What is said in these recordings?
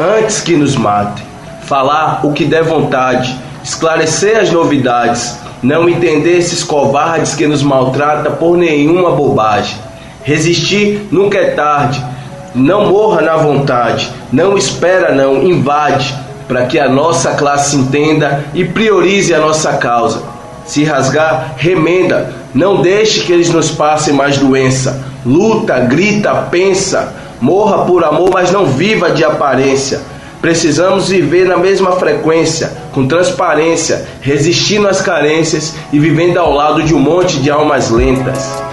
Antes que nos mate, falar o que der vontade, esclarecer as novidades, não entender esses covardes que nos maltrata por nenhuma bobagem. Resistir nunca é tarde, não morra na vontade, não espera não, invade, para que a nossa classe entenda e priorize a nossa causa. Se rasgar, remenda, não deixe que eles nos passem mais doença. Luta, grita, pensa, morra por amor, mas não viva de aparência. Precisamos viver na mesma frequência, com transparência, resistindo às carências e vivendo ao lado de um monte de almas lentas.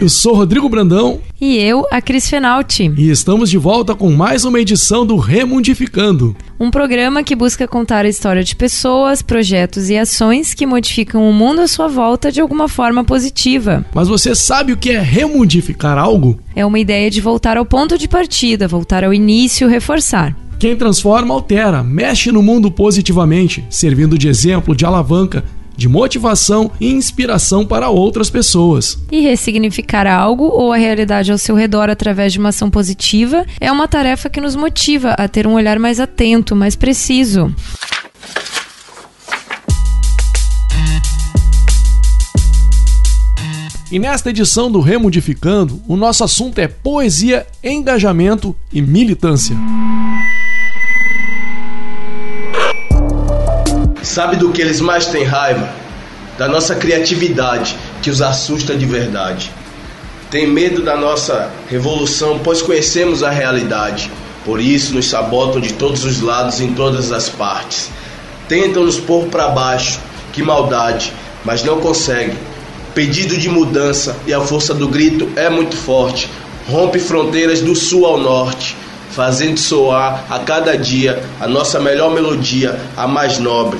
Eu sou Rodrigo Brandão. E eu, a Cris Fenalti. E estamos de volta com mais uma edição do Remundificando. Um programa que busca contar a história de pessoas, projetos e ações que modificam o mundo à sua volta de alguma forma positiva. Mas você sabe o que é remundificar algo? É uma ideia de voltar ao ponto de partida, voltar ao início, reforçar. Quem transforma, altera, mexe no mundo positivamente, servindo de exemplo, de alavanca de motivação e inspiração para outras pessoas. E ressignificar algo ou a realidade ao seu redor através de uma ação positiva é uma tarefa que nos motiva a ter um olhar mais atento, mais preciso. E nesta edição do Remodificando, o nosso assunto é poesia, engajamento e militância. Sabe do que eles mais têm raiva? Da nossa criatividade, que os assusta de verdade. Tem medo da nossa revolução, pois conhecemos a realidade. Por isso nos sabotam de todos os lados, em todas as partes. Tentam nos pôr para baixo, que maldade, mas não conseguem. Pedido de mudança e a força do grito é muito forte. Rompe fronteiras do sul ao norte, fazendo soar a cada dia a nossa melhor melodia, a mais nobre.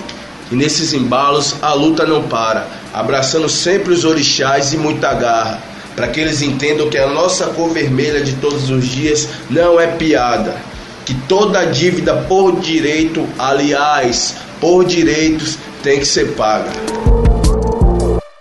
E nesses embalos a luta não para, abraçando sempre os orixás e muita garra, para que eles entendam que a nossa cor vermelha de todos os dias não é piada, que toda dívida por direito, aliás, por direitos, tem que ser paga.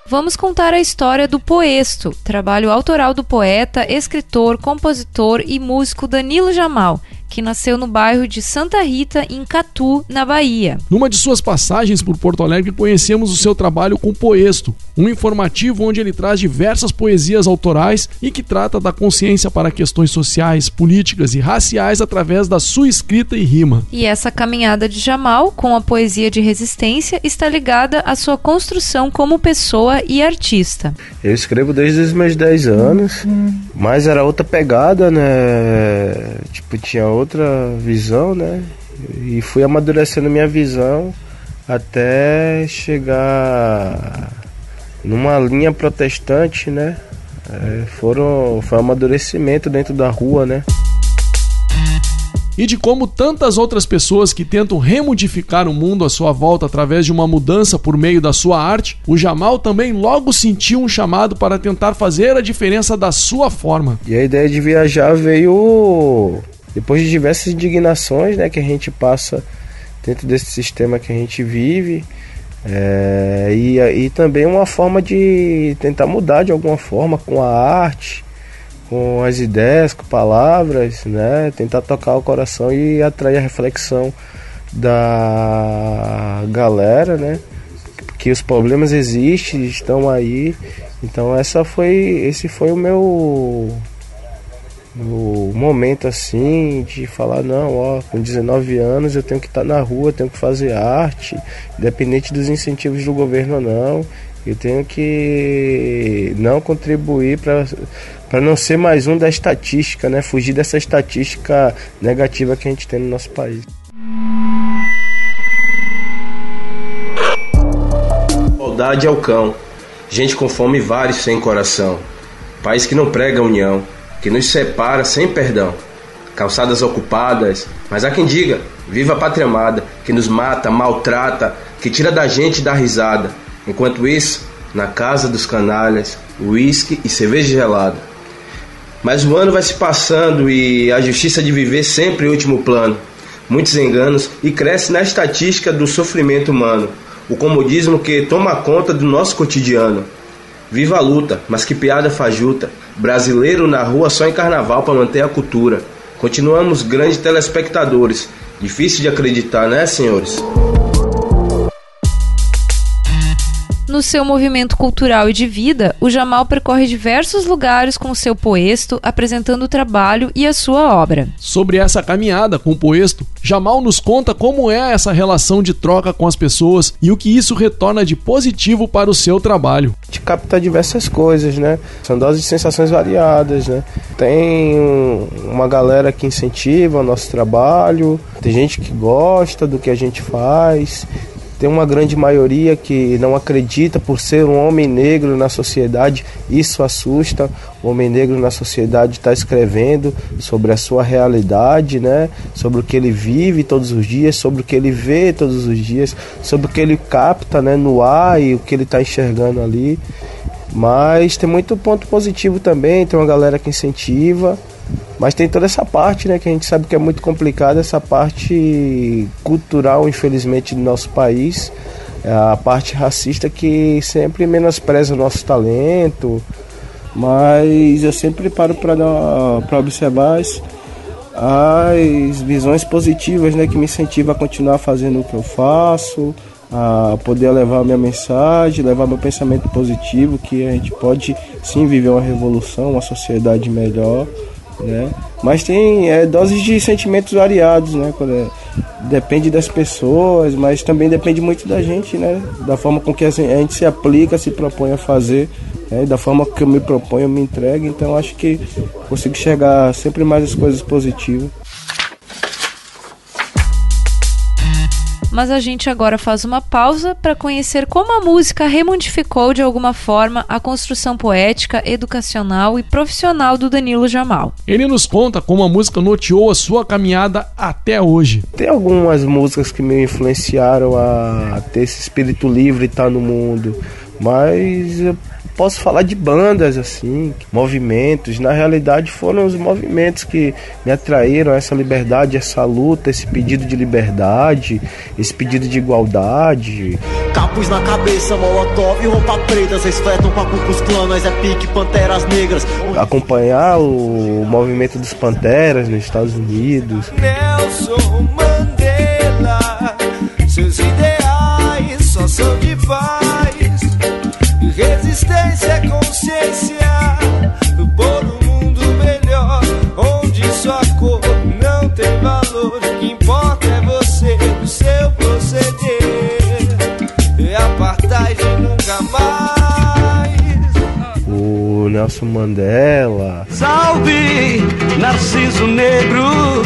Vamos contar a história do Poesto, trabalho autoral do poeta, escritor, compositor e músico Danilo Jamal, que nasceu no bairro de Santa Rita, em Catu, na Bahia. Numa de suas passagens por Porto Alegre, conhecemos o seu trabalho com Poesto, um informativo onde ele traz diversas poesias autorais e que trata da consciência para questões sociais, políticas e raciais através da sua escrita e rima. E essa caminhada de Jamal com a poesia de resistência está ligada à sua construção como pessoa e artista. Eu escrevo desde os meus 10 anos, mas era outra pegada, né? Tipo, tinha outra visão, né? E fui amadurecendo minha visão até chegar numa linha protestante, né? É, foram, foi um amadurecimento dentro da rua, né? e de como tantas outras pessoas que tentam remodificar o mundo à sua volta através de uma mudança por meio da sua arte, o Jamal também logo sentiu um chamado para tentar fazer a diferença da sua forma. E a ideia de viajar veio depois de diversas indignações né, que a gente passa dentro desse sistema que a gente vive. É, e, e também uma forma de tentar mudar de alguma forma com a arte, com as ideias, com palavras, né? Tentar tocar o coração e atrair a reflexão da galera, né? Que os problemas existem, estão aí. Então essa foi, esse foi o meu no momento assim de falar não, ó, com 19 anos eu tenho que estar tá na rua, tenho que fazer arte, independente dos incentivos do governo ou não, eu tenho que não contribuir para não ser mais um da estatística, né? Fugir dessa estatística negativa que a gente tem no nosso país. Saudade ao cão. gente com fome vários sem coração. País que não prega união, que nos separa sem perdão. Calçadas ocupadas, mas há quem diga, viva a pátria amada, que nos mata, maltrata, que tira da gente da risada. Enquanto isso, na casa dos canalhas, uísque e cerveja gelada. Mas o ano vai se passando e a justiça de viver sempre em último plano. Muitos enganos e cresce na estatística do sofrimento humano, o comodismo que toma conta do nosso cotidiano. Viva a luta, mas que piada fajuta. Brasileiro na rua só em carnaval para manter a cultura. Continuamos grandes telespectadores. Difícil de acreditar, né, senhores? No seu movimento cultural e de vida, o Jamal percorre diversos lugares com o seu poesto, apresentando o trabalho e a sua obra. Sobre essa caminhada com o poesto, Jamal nos conta como é essa relação de troca com as pessoas e o que isso retorna de positivo para o seu trabalho. A gente capta diversas coisas, né? São doses de sensações variadas, né? Tem uma galera que incentiva o nosso trabalho, tem gente que gosta do que a gente faz, tem uma grande maioria que não acredita por ser um homem negro na sociedade, isso assusta. O homem negro na sociedade está escrevendo sobre a sua realidade, né? sobre o que ele vive todos os dias, sobre o que ele vê todos os dias, sobre o que ele capta né? no ar e o que ele está enxergando ali. Mas tem muito ponto positivo também, tem uma galera que incentiva. Mas tem toda essa parte, né, que a gente sabe que é muito complicada, essa parte cultural, infelizmente, do nosso país, é a parte racista que sempre menospreza o nosso talento. Mas eu sempre paro para observar as, as visões positivas, né, que me incentivam a continuar fazendo o que eu faço, a poder levar minha mensagem, levar meu pensamento positivo, que a gente pode sim viver uma revolução, uma sociedade melhor né? Mas tem é, doses de sentimentos variados, né? É, depende das pessoas, mas também depende muito da gente, né? Da forma com que a gente se aplica, se propõe a fazer, né? da forma que eu me proponho, eu me entrego. Então acho que consigo enxergar sempre mais as coisas positivas. Mas a gente agora faz uma pausa para conhecer como a música remodificou de alguma forma a construção poética, educacional e profissional do Danilo Jamal. Ele nos conta como a música noteou a sua caminhada até hoje. Tem algumas músicas que me influenciaram a ter esse espírito livre e estar tá no mundo, mas posso falar de bandas assim, movimentos. Na realidade, foram os movimentos que me atraíram essa liberdade, essa luta, esse pedido de liberdade, esse pedido de igualdade. Capuz na cabeça, molotov e roupa preta, vocês fletam pra Cucus Clã, nós é pique, panteras negras. Acompanhar o movimento dos panteras nos Estados Unidos. Nelson Mandela, seus ideais só são de paz. Resistência é consciência por um mundo melhor, onde sua cor não tem valor. O que importa é você, o seu proceder. E apartheid nunca mais. O Nelson Mandela. Salve Narciso Negro,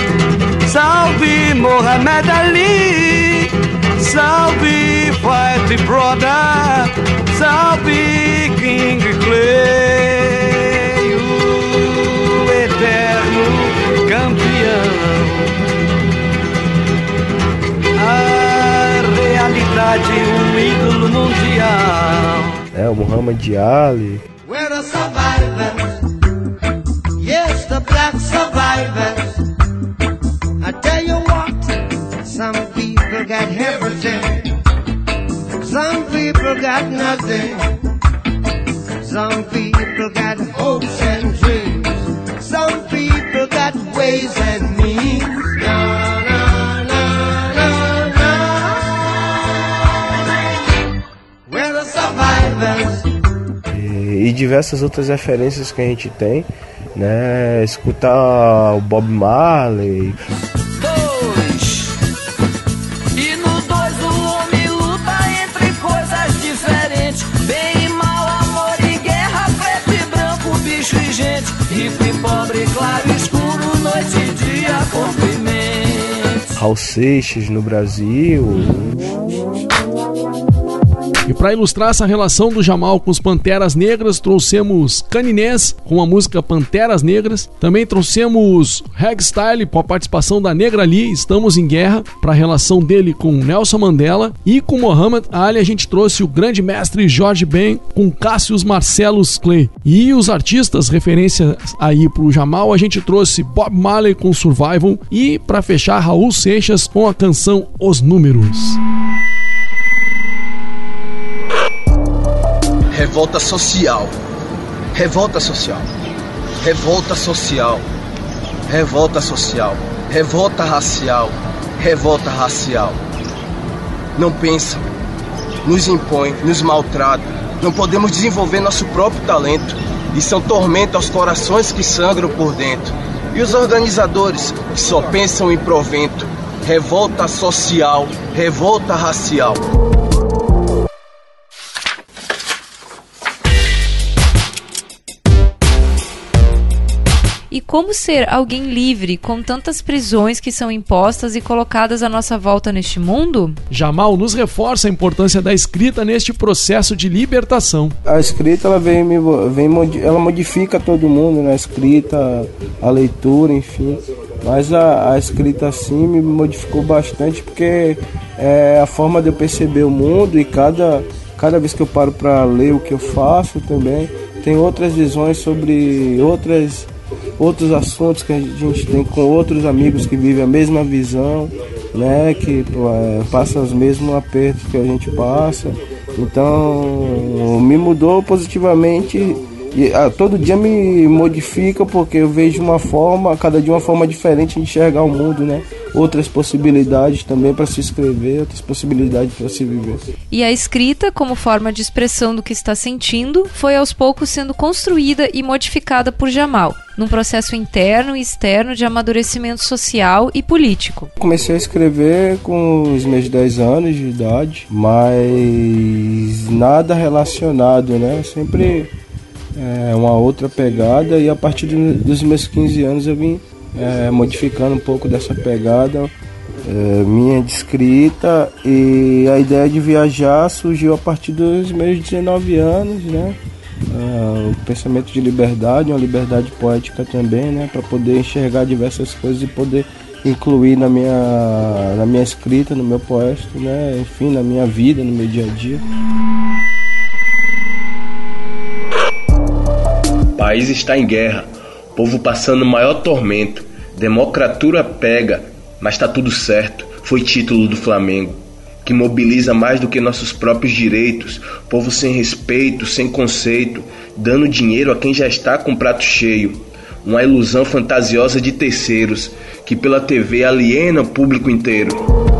salve Mohamed Ali, salve White Brother. Salve King Clay, o eterno campeão. A realidade, um ídolo mundial. É, o Muhammad Ali. We're a survivors. Yes, the black survivors. I tell you what, some people got everything. Some people got nothing. Some people got hopes and dreams. Some people got ways and means. Na, the survivors. E diversas outras referências que a gente tem, né? Escutar o Bob Marley. Raul Seixas no Brasil. E para ilustrar essa relação do Jamal com os Panteras Negras, trouxemos Caninés com a música Panteras Negras. Também trouxemos Style com a participação da Negra Ali, Estamos em Guerra, para a relação dele com Nelson Mandela. E com Muhammad Ali a gente trouxe o grande mestre Jorge Ben com Cassius Marcellus Clay. E os artistas, referência aí pro Jamal, a gente trouxe Bob Marley com Survival e para fechar Raul Seixas com a canção Os Números. Revolta social. Revolta social. Revolta social. Revolta social. Revolta racial. Revolta racial. Não pensa, nos impõe, nos maltrata. Não podemos desenvolver nosso próprio talento. É um tormento aos corações que sangram por dentro. E os organizadores que só pensam em provento. Revolta social, revolta racial. Como ser alguém livre com tantas prisões que são impostas e colocadas à nossa volta neste mundo? Jamal nos reforça a importância da escrita neste processo de libertação. A escrita ela vem, vem ela modifica todo mundo, né? A escrita, a leitura, enfim. Mas a, a escrita assim me modificou bastante porque é a forma de eu perceber o mundo e cada, cada vez que eu paro para ler o que eu faço também tem outras visões sobre outras outros assuntos que a gente tem com outros amigos que vivem a mesma visão, né, que é, passam os mesmos apertos que a gente passa. Então, me mudou positivamente e a, todo dia me modifica porque eu vejo uma forma, cada dia uma forma diferente de enxergar o mundo, né? Outras possibilidades também para se escrever, outras possibilidades para se viver. E a escrita, como forma de expressão do que está sentindo, foi aos poucos sendo construída e modificada por Jamal, num processo interno e externo de amadurecimento social e político. Comecei a escrever com os meus 10 anos de idade, mas nada relacionado, né? Sempre é, uma outra pegada e a partir dos meus 15 anos eu vim é, modificando um pouco dessa pegada é, minha de escrita e a ideia de viajar surgiu a partir dos meus 19 anos, né? É, o pensamento de liberdade, uma liberdade poética também, né? Para poder enxergar diversas coisas e poder incluir na minha, na minha escrita, no meu poético, né? Enfim, na minha vida, no meu dia a dia. país está em guerra, povo passando o maior tormento, democratura pega, mas tá tudo certo, foi título do Flamengo, que mobiliza mais do que nossos próprios direitos, povo sem respeito, sem conceito, dando dinheiro a quem já está com prato cheio. Uma ilusão fantasiosa de terceiros, que pela TV aliena o público inteiro.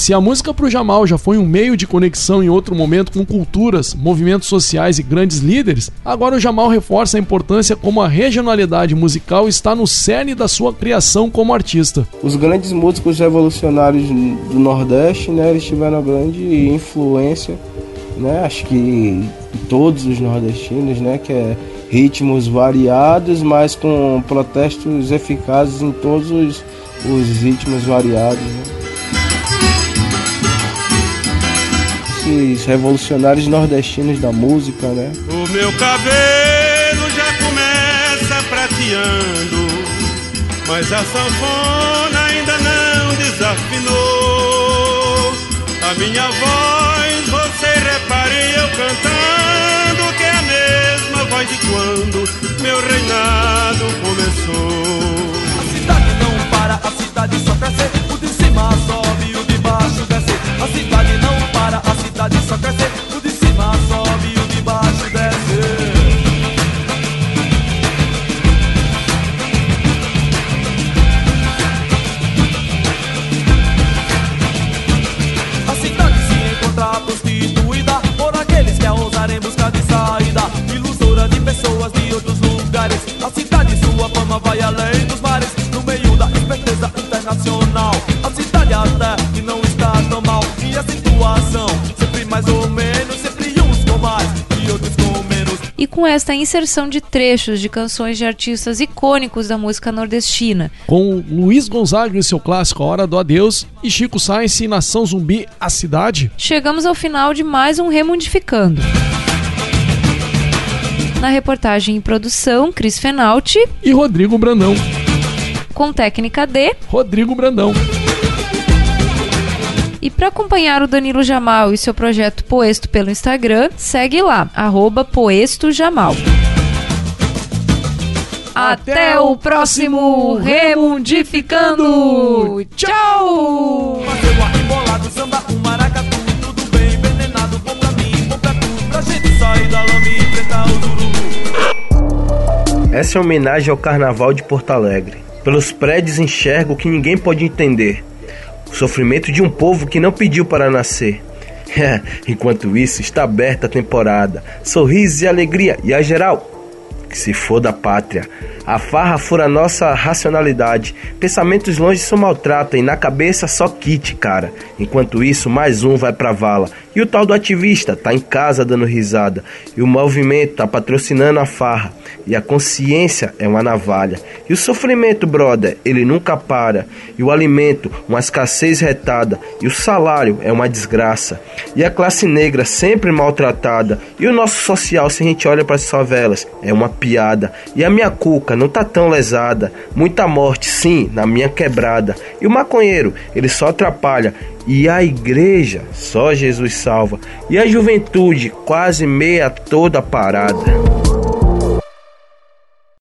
Se a música pro Jamal já foi um meio de conexão em outro momento com culturas, movimentos sociais e grandes líderes, agora o Jamal reforça a importância como a regionalidade musical está no cerne da sua criação como artista. Os grandes músicos revolucionários do Nordeste, né, eles tiveram grande influência, né, acho que todos os nordestinos, né, que é ritmos variados, mas com protestos eficazes em todos os, os ritmos variados. Né? Esses revolucionários nordestinos da música, né? O meu cabelo já começa prateando, mas a sanfona ainda não desafinou. A minha voz, você repare eu cantando, que é a mesma voz de quando meu reinado começou. A cidade não para, a cidade só cresce, o de cima sobe, o de baixo desce. A cidade não para, a cidade só cresce. Esta inserção de trechos de canções de artistas icônicos da música nordestina. Com Luiz Gonzaga e seu clássico A Hora do Adeus e Chico Sainz e Nação Zumbi A Cidade, chegamos ao final de mais um Remundificando. Na reportagem e produção, Cris Fenalti e Rodrigo Brandão. Com técnica de Rodrigo Brandão. E para acompanhar o Danilo Jamal e seu projeto Poesto pelo Instagram, segue lá, arroba PoestoJamal. Até o próximo Remundificando! Tchau! Essa é uma homenagem ao Carnaval de Porto Alegre. Pelos prédios enxergo o que ninguém pode entender. O sofrimento de um povo que não pediu para nascer. Enquanto isso, está aberta a temporada. Sorrisos e alegria. E a geral, que se for da pátria. A farra fura nossa racionalidade. Pensamentos longe só maltratam e na cabeça só kit, cara. Enquanto isso, mais um vai pra vala. E o tal do ativista tá em casa dando risada. E o movimento tá patrocinando a farra. E a consciência é uma navalha. E o sofrimento, brother, ele nunca para. E o alimento, uma escassez retada. E o salário é uma desgraça. E a classe negra sempre maltratada. E o nosso social, se a gente olha para as favelas, é uma piada. E a minha cuca não tá tão lesada. Muita morte, sim, na minha quebrada. E o maconheiro, ele só atrapalha. E a igreja, só Jesus salva. E a juventude, quase meia toda parada.